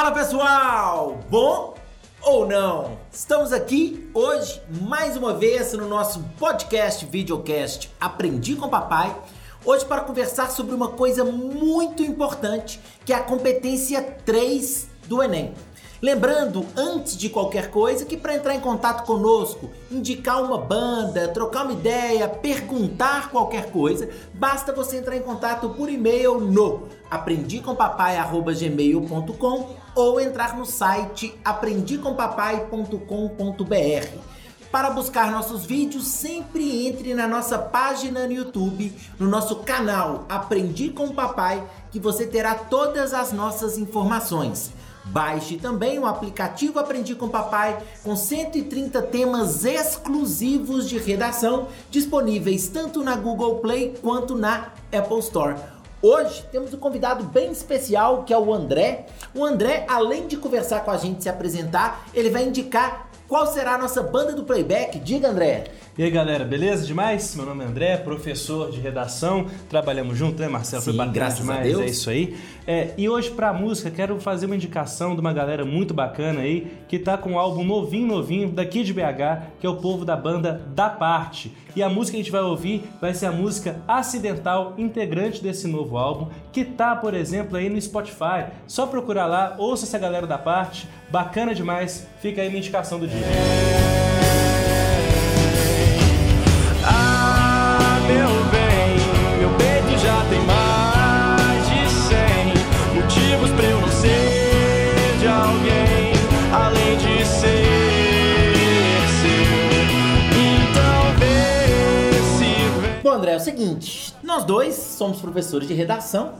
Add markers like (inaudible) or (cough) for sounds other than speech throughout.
Fala pessoal! Bom ou não? Estamos aqui hoje, mais uma vez, no nosso podcast, videocast Aprendi com Papai. Hoje para conversar sobre uma coisa muito importante, que é a competência 3 do Enem. Lembrando, antes de qualquer coisa, que para entrar em contato conosco, indicar uma banda, trocar uma ideia, perguntar qualquer coisa, basta você entrar em contato por e-mail no aprendicompapai@gmail.com ou entrar no site aprendicompapai.com.br. Para buscar nossos vídeos, sempre entre na nossa página no YouTube, no nosso canal Aprendi com Papai, que você terá todas as nossas informações. Baixe também o aplicativo Aprendi com Papai, com 130 temas exclusivos de redação, disponíveis tanto na Google Play quanto na Apple Store. Hoje temos um convidado bem especial que é o André. O André, além de conversar com a gente e se apresentar, ele vai indicar qual será a nossa banda do playback. Diga, André. E aí galera, beleza demais? Meu nome é André, professor de redação. Trabalhamos junto, né, Marcelo? Sim, Foi bacana graças demais, a Deus. é isso aí. É, e hoje, pra música, quero fazer uma indicação de uma galera muito bacana aí, que tá com um álbum novinho, novinho, daqui de BH, que é o povo da banda Da Parte. E a música que a gente vai ouvir vai ser a música Acidental, integrante desse novo álbum, que tá, por exemplo, aí no Spotify. Só procurar lá, ouça essa galera da parte, bacana demais. Fica aí minha indicação do dia. O seguinte: nós dois somos professores de redação,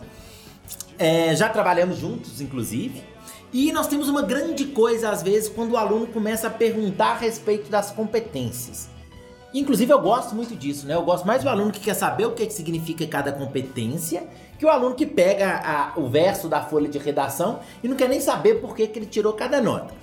é, já trabalhamos juntos, inclusive, e nós temos uma grande coisa, às vezes, quando o aluno começa a perguntar a respeito das competências. Inclusive, eu gosto muito disso, né? Eu gosto mais do aluno que quer saber o que, que significa cada competência que o aluno que pega a, o verso da folha de redação e não quer nem saber por que, que ele tirou cada nota.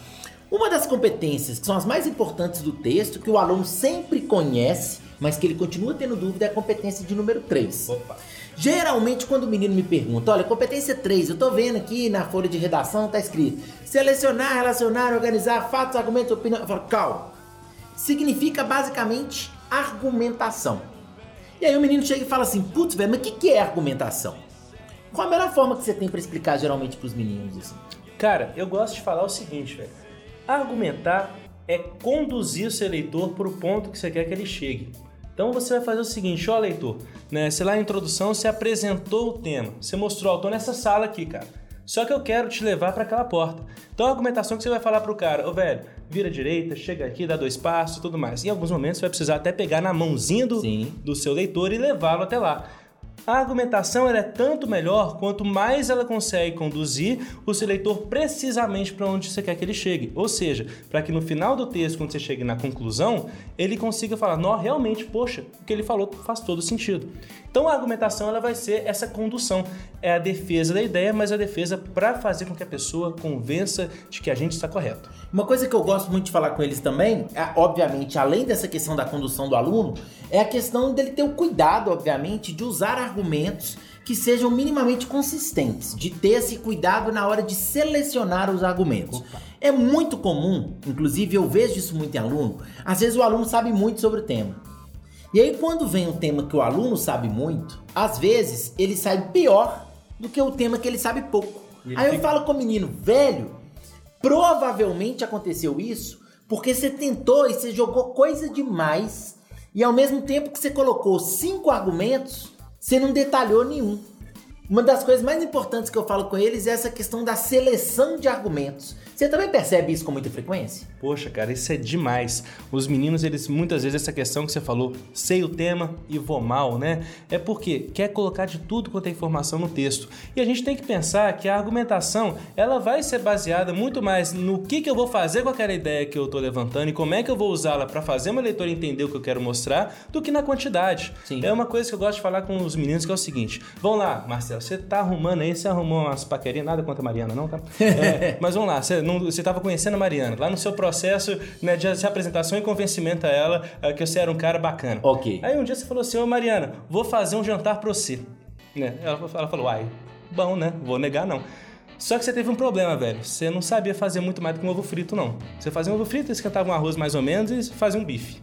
Uma das competências que são as mais importantes do texto, que o aluno sempre conhece mas que ele continua tendo dúvida é a competência de número 3. Opa. Geralmente, quando o menino me pergunta, olha, competência 3, eu tô vendo aqui na folha de redação, tá escrito selecionar, relacionar, organizar fatos, argumentos, opinião. Eu falo, calma. Significa basicamente argumentação. E aí o menino chega e fala assim, putz, velho, mas o que, que é argumentação? Qual a melhor forma que você tem para explicar geralmente para os meninos assim? Cara, eu gosto de falar o seguinte, velho. Argumentar é conduzir o seu leitor para o ponto que você quer que ele chegue. Então você vai fazer o seguinte, ó leitor, né? Sei lá na introdução você apresentou o tema, você mostrou, ó, tô nessa sala aqui, cara. Só que eu quero te levar para aquela porta. Então a argumentação que você vai falar pro cara, ô velho, vira à direita, chega aqui, dá dois passos, tudo mais. Em alguns momentos você vai precisar até pegar na mãozinha do, do seu leitor e levá-lo até lá. A argumentação é tanto melhor quanto mais ela consegue conduzir o seu leitor precisamente para onde você quer que ele chegue. Ou seja, para que no final do texto, quando você chegue na conclusão, ele consiga falar: não, realmente, poxa, o que ele falou faz todo sentido. Então a argumentação ela vai ser essa condução, é a defesa da ideia, mas a defesa para fazer com que a pessoa convença de que a gente está correto. Uma coisa que eu gosto muito de falar com eles também, é, obviamente, além dessa questão da condução do aluno, é a questão dele ter o cuidado, obviamente, de usar argumentos que sejam minimamente consistentes, de ter esse cuidado na hora de selecionar os argumentos. Opa. É muito comum, inclusive eu vejo isso muito em aluno, às vezes o aluno sabe muito sobre o tema. E aí quando vem um tema que o aluno sabe muito, às vezes ele sai pior do que o tema que ele sabe pouco. Ele aí fica... eu falo com o menino, velho, provavelmente aconteceu isso porque você tentou e você jogou coisa demais e ao mesmo tempo que você colocou cinco argumentos, você não detalhou nenhum. Uma das coisas mais importantes que eu falo com eles é essa questão da seleção de argumentos. Você também percebe isso com muita frequência? Poxa, cara, isso é demais. Os meninos, eles muitas vezes essa questão que você falou, sei o tema e vou mal, né? É porque quer colocar de tudo quanto é informação no texto. E a gente tem que pensar que a argumentação, ela vai ser baseada muito mais no que, que eu vou fazer com aquela ideia que eu estou levantando e como é que eu vou usá-la para fazer uma leitor entender o que eu quero mostrar, do que na quantidade. Sim. É uma coisa que eu gosto de falar com os meninos que é o seguinte: vamos lá, Marcelo, você tá arrumando aí, você arrumou umas paquerinhas, nada contra a Mariana, não, tá? (laughs) É, mas vamos lá, você não, você estava conhecendo a Mariana, lá no seu processo né, de apresentação e convencimento a ela uh, que você era um cara bacana. Ok. Aí um dia você falou assim, ô Mariana, vou fazer um jantar para você. Né? Ela, ela falou, uai, bom, né? Vou negar não. Só que você teve um problema, velho. Você não sabia fazer muito mais do que um ovo frito, não. Você fazia um ovo frito, esquentava um arroz mais ou menos e fazia um bife.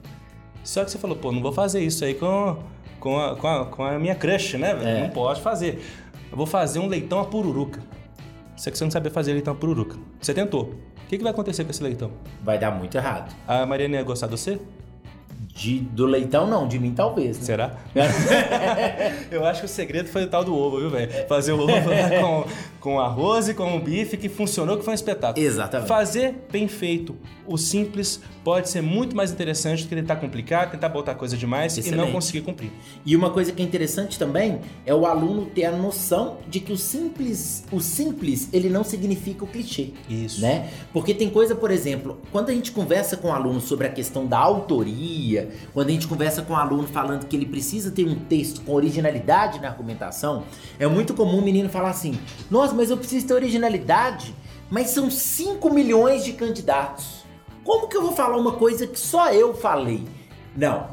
Só que você falou, pô, não vou fazer isso aí com, com, a, com, a, com a minha crush, né, velho? É. Não pode fazer. Eu vou fazer um leitão a pururuca. Só que você não sabia fazer leitão a pururuca. Você tentou. O que, que vai acontecer com esse leitão? Vai dar muito errado. A Mariana ia gostar de você? De, do leitão, não. De mim, talvez. Né? Será? (laughs) eu acho que o segredo foi o tal do ovo, viu, velho? Fazer o ovo (laughs) com, com arroz e com um bife que funcionou, que foi um espetáculo. Exatamente. Fazer bem feito, o simples, pode ser muito mais interessante do que tentar complicar, tentar botar coisa demais Excelente. e não conseguir cumprir. E uma coisa que é interessante também é o aluno ter a noção de que o simples, o simples, ele não significa o clichê. Isso. Né? Porque tem coisa, por exemplo, quando a gente conversa com o aluno sobre a questão da autoria, quando a gente conversa com o aluno falando que ele precisa ter um texto com originalidade na argumentação, é muito comum o menino falar assim: "Nossa, mas eu preciso ter originalidade, mas são 5 milhões de candidatos". Como que eu vou falar uma coisa que só eu falei? Não.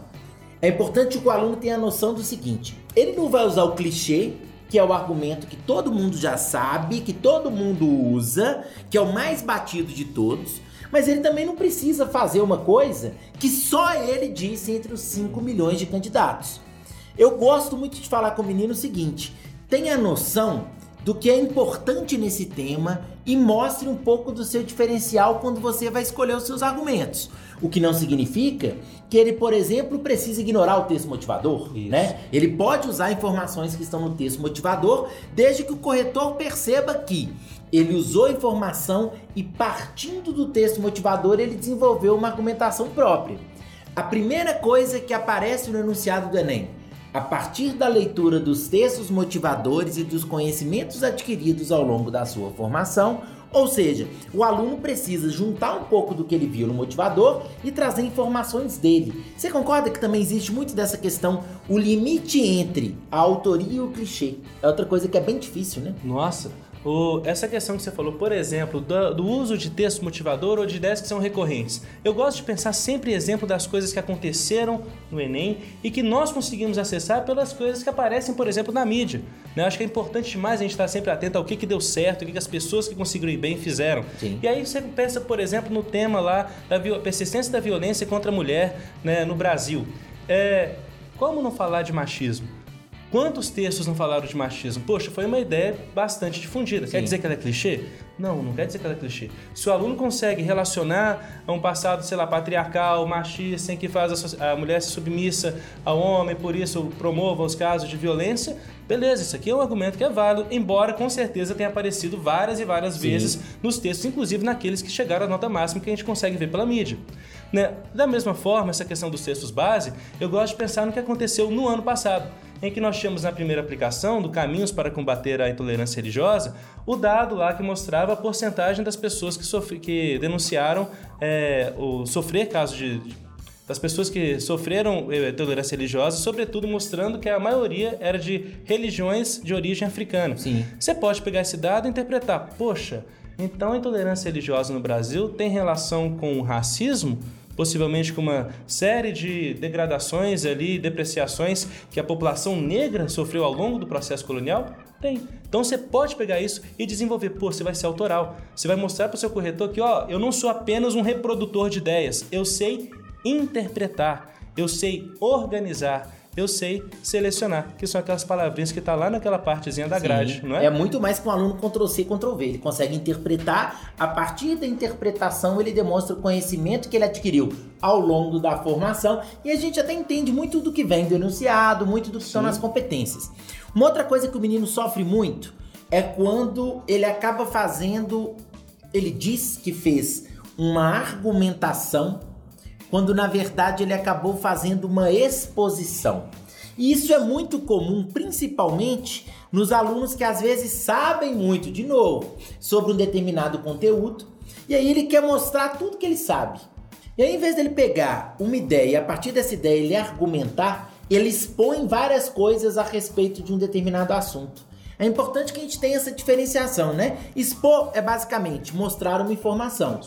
É importante que o aluno tenha a noção do seguinte: ele não vai usar o clichê, que é o argumento que todo mundo já sabe, que todo mundo usa, que é o mais batido de todos, mas ele também não precisa fazer uma coisa que só ele disse entre os 5 milhões de candidatos. Eu gosto muito de falar com o menino o seguinte: tenha noção do que é importante nesse tema e mostre um pouco do seu diferencial quando você vai escolher os seus argumentos. O que não significa que ele, por exemplo, precisa ignorar o texto motivador, Isso. né? Ele pode usar informações que estão no texto motivador, desde que o corretor perceba que ele usou informação e partindo do texto motivador ele desenvolveu uma argumentação própria. A primeira coisa que aparece no enunciado do Enem a partir da leitura dos textos motivadores e dos conhecimentos adquiridos ao longo da sua formação, ou seja, o aluno precisa juntar um pouco do que ele viu no motivador e trazer informações dele. Você concorda que também existe muito dessa questão, o limite entre a autoria e o clichê? É outra coisa que é bem difícil, né? Nossa, o, essa questão que você falou, por exemplo, do, do, uso de texto motivador ou de ideias que são recorrentes. Eu gosto de pensar sempre em exemplo das coisas que aconteceram no Enem e que nós conseguimos acessar pelas coisas que aparecem, por exemplo, na mídia. Né? Eu acho que é importante demais a gente estar sempre atento ao que, que deu certo, o que, que as pessoas que conseguiram ir bem fizeram. Sim. E aí você pensa, por exemplo, no tema lá da persistência da violência contra a mulher né, no Brasil. É, como não falar de machismo? Quantos textos não falaram de machismo? Poxa, foi uma ideia bastante difundida. Sim. Quer dizer que ela é clichê? Não, não quer dizer que ela é clichê. Se o aluno consegue relacionar a um passado, sei lá, patriarcal, machista, em que faz a, a mulher se submissa ao homem, por isso promova os casos de violência, beleza, isso aqui é um argumento que é válido, embora com certeza tenha aparecido várias e várias Sim. vezes nos textos, inclusive naqueles que chegaram à nota máxima que a gente consegue ver pela mídia. Né? Da mesma forma, essa questão dos textos base, eu gosto de pensar no que aconteceu no ano passado em que nós tínhamos na primeira aplicação do Caminhos para Combater a Intolerância Religiosa, o dado lá que mostrava a porcentagem das pessoas que, que denunciaram é, o sofrer casos de, das pessoas que sofreram é, intolerância religiosa, sobretudo mostrando que a maioria era de religiões de origem africana. Sim. Você pode pegar esse dado e interpretar, poxa, então a intolerância religiosa no Brasil tem relação com o racismo? Possivelmente com uma série de degradações ali, depreciações que a população negra sofreu ao longo do processo colonial? Tem. Então você pode pegar isso e desenvolver. Pô, você vai ser autoral. Você vai mostrar para o seu corretor que, ó, eu não sou apenas um reprodutor de ideias. Eu sei interpretar, eu sei organizar, eu sei selecionar, que são aquelas palavrinhas que está lá naquela partezinha da grade, Sim, não é? É muito mais que um aluno Ctrl-C, Ctrl-V. Ele consegue interpretar, a partir da interpretação ele demonstra o conhecimento que ele adquiriu ao longo da formação e a gente até entende muito do que vem do enunciado, muito do que Sim. são as competências. Uma outra coisa que o menino sofre muito é quando ele acaba fazendo, ele diz que fez uma argumentação quando na verdade ele acabou fazendo uma exposição. E isso é muito comum, principalmente nos alunos que às vezes sabem muito, de novo, sobre um determinado conteúdo, e aí ele quer mostrar tudo que ele sabe. E aí, em vez dele pegar uma ideia e a partir dessa ideia ele argumentar, ele expõe várias coisas a respeito de um determinado assunto. É importante que a gente tenha essa diferenciação, né? Expor é basicamente mostrar uma informação.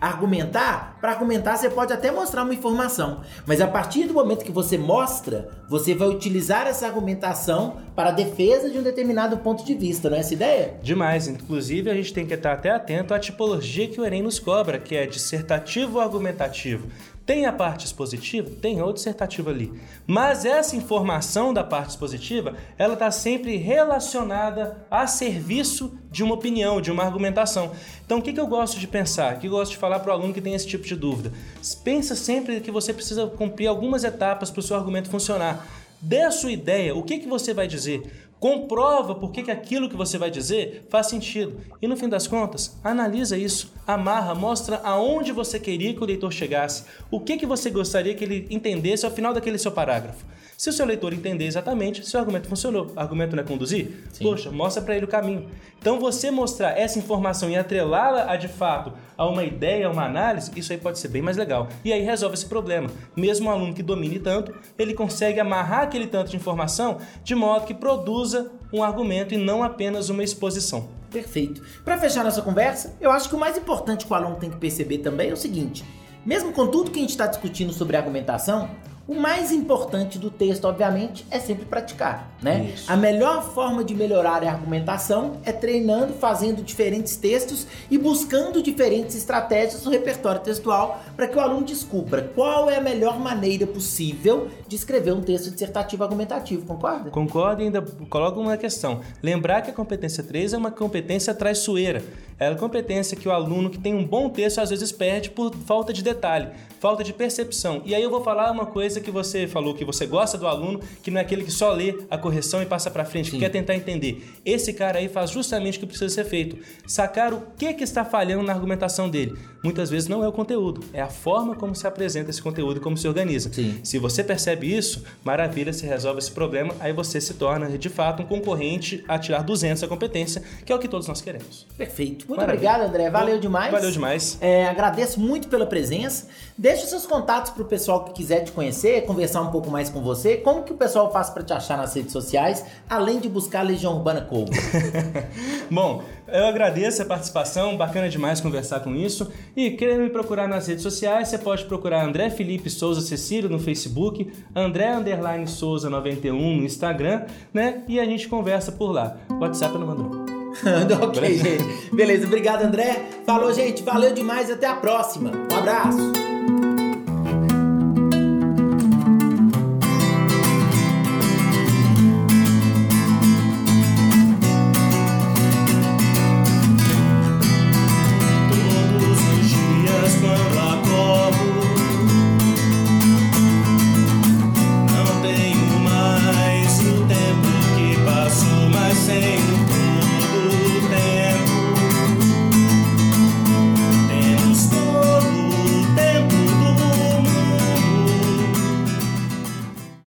Argumentar, para argumentar você pode até mostrar uma informação, mas a partir do momento que você mostra, você vai utilizar essa argumentação para a defesa de um determinado ponto de vista, não é essa ideia? Demais, inclusive a gente tem que estar até atento à tipologia que o Enem nos cobra, que é dissertativo argumentativo. Tem a parte expositiva? Tem o dissertativo ali. Mas essa informação da parte expositiva, ela está sempre relacionada a serviço de uma opinião, de uma argumentação. Então, o que, que eu gosto de pensar? O que eu gosto de falar para o aluno que tem esse tipo de dúvida? Pensa sempre que você precisa cumprir algumas etapas para o seu argumento funcionar. Dê a sua ideia, o que, que você vai dizer? Comprova por que, aquilo que você vai dizer faz sentido. E no fim das contas, analisa isso, amarra, mostra aonde você queria que o leitor chegasse, o que, que você gostaria que ele entendesse ao final daquele seu parágrafo. Se o seu leitor entender exatamente, seu argumento funcionou. O argumento não é conduzir? Sim. Poxa, mostra para ele o caminho. Então você mostrar essa informação e atrelá-la a de fato a uma ideia, a uma análise, isso aí pode ser bem mais legal. E aí resolve esse problema. Mesmo um aluno que domine tanto, ele consegue amarrar aquele tanto de informação de modo que produza um argumento e não apenas uma exposição. Perfeito. Para fechar nossa conversa, eu acho que o mais importante que o aluno tem que perceber também é o seguinte: mesmo com tudo que a gente está discutindo sobre argumentação, o mais importante do texto, obviamente, é sempre praticar, né? Isso. A melhor forma de melhorar a argumentação é treinando, fazendo diferentes textos e buscando diferentes estratégias no repertório textual para que o aluno descubra qual é a melhor maneira possível de escrever um texto dissertativo argumentativo, concorda? Concordo e ainda coloco uma questão. Lembrar que a competência 3 é uma competência traiçoeira. É a competência que o aluno que tem um bom texto às vezes perde por falta de detalhe, falta de percepção. E aí eu vou falar uma coisa que você falou que você gosta do aluno, que não é aquele que só lê a correção e passa para frente, Sim. que quer tentar entender. Esse cara aí faz justamente o que precisa ser feito. Sacar o que, que está falhando na argumentação dele. Muitas vezes não é o conteúdo, é a forma como se apresenta esse conteúdo e como se organiza. Sim. Se você percebe isso, maravilha, se resolve esse problema, aí você se torna de fato um concorrente a tirar 200 a competência, que é o que todos nós queremos. Perfeito. Muito maravilha. obrigado, André. Valeu demais. Valeu demais. É, agradeço muito pela presença. Deixe seus contatos para o pessoal que quiser te conhecer, conversar um pouco mais com você. Como que o pessoal faz para te achar nas redes sociais, além de buscar a Legião Urbana Covo? (laughs) Bom, eu agradeço a participação, bacana demais conversar com isso. E querendo me procurar nas redes sociais, você pode procurar André Felipe Souza Cecílio no Facebook, André Underline Souza 91 no Instagram, né? E a gente conversa por lá. WhatsApp não mandou. (laughs) ok, gente. Beleza, obrigado, André. Falou, gente. Valeu demais. Até a próxima. Um abraço.